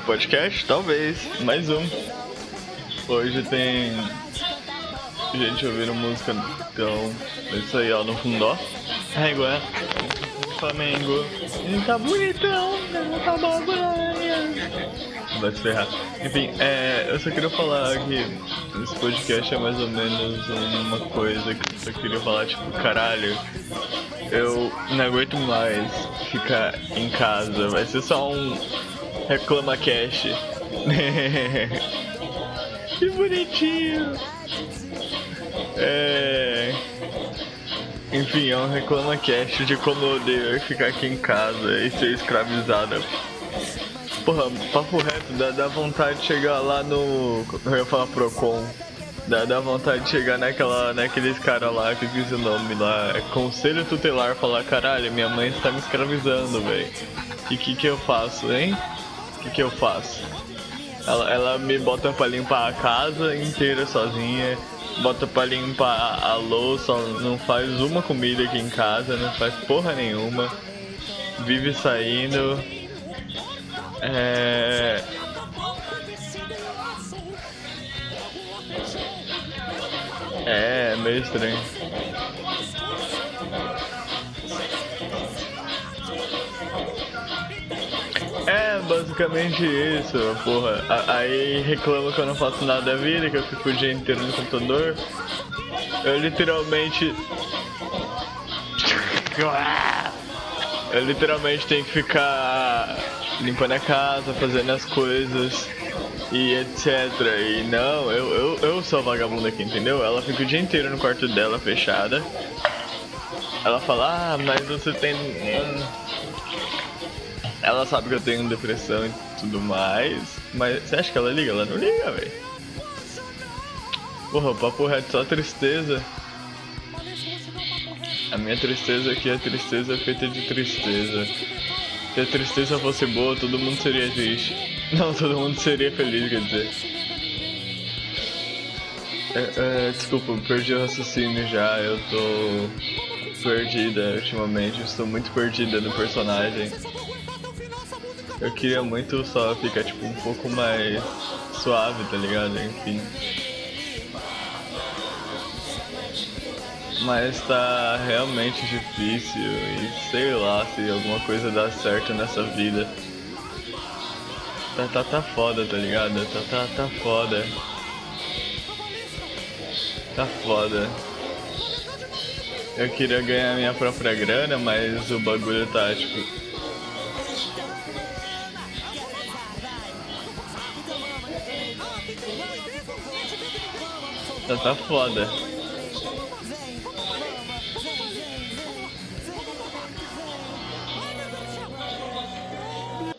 podcast? Talvez. Mais um. Hoje tem gente ouvindo música, então é isso aí, ó, no fundo, ó. Régua. Flamengo. Ele tá bonitão, não tá Vai se ferrar. Enfim, é, eu só queria falar que esse podcast é mais ou menos uma coisa que eu só queria falar, tipo, caralho, eu não aguento mais ficar em casa. Vai ser só um reclama cash. que bonitinho. É. Enfim, é um reclama cast de como eu odeio ficar aqui em casa e ser escravizada. Porra, papo reto, dá, dá vontade de chegar lá no. Eu ia falar Procon. Dá, dá vontade de chegar naquela, naqueles caras lá que fiz o nome lá. É Conselho Tutelar falar, caralho, minha mãe está me escravizando, velho. E que que eu faço, hein? Que que eu faço? Ela, ela me bota pra limpar a casa inteira sozinha bota pra limpar a louça, não faz uma comida aqui em casa, não faz porra nenhuma, vive saindo. É. É, meio estranho. Basicamente isso, porra. Aí reclama que eu não faço nada da vida, que eu fico o dia inteiro no computador. Eu literalmente. Eu literalmente tenho que ficar limpando a casa, fazendo as coisas e etc. E não, eu, eu, eu sou a vagabunda aqui, entendeu? Ela fica o dia inteiro no quarto dela fechada. Ela fala, ah, mas você tem. Ela sabe que eu tenho depressão e tudo mais. Mas você acha que ela liga? Ela não liga, velho. Porra, o papo reto só tristeza. A minha tristeza aqui é tristeza feita de tristeza. Se a tristeza fosse boa, todo mundo seria triste. Não, todo mundo seria feliz, quer dizer. É, é, desculpa, perdi o raciocínio já, eu tô perdida ultimamente, estou muito perdida no personagem. Eu queria muito só ficar tipo um pouco mais suave, tá ligado? Enfim. Mas tá realmente difícil e sei lá se alguma coisa dá certo nessa vida. Tá, tá, tá foda, tá ligado? Tá, tá, tá foda. Tá foda. Eu queria ganhar minha própria grana, mas o bagulho tá tipo Tá, tá foda.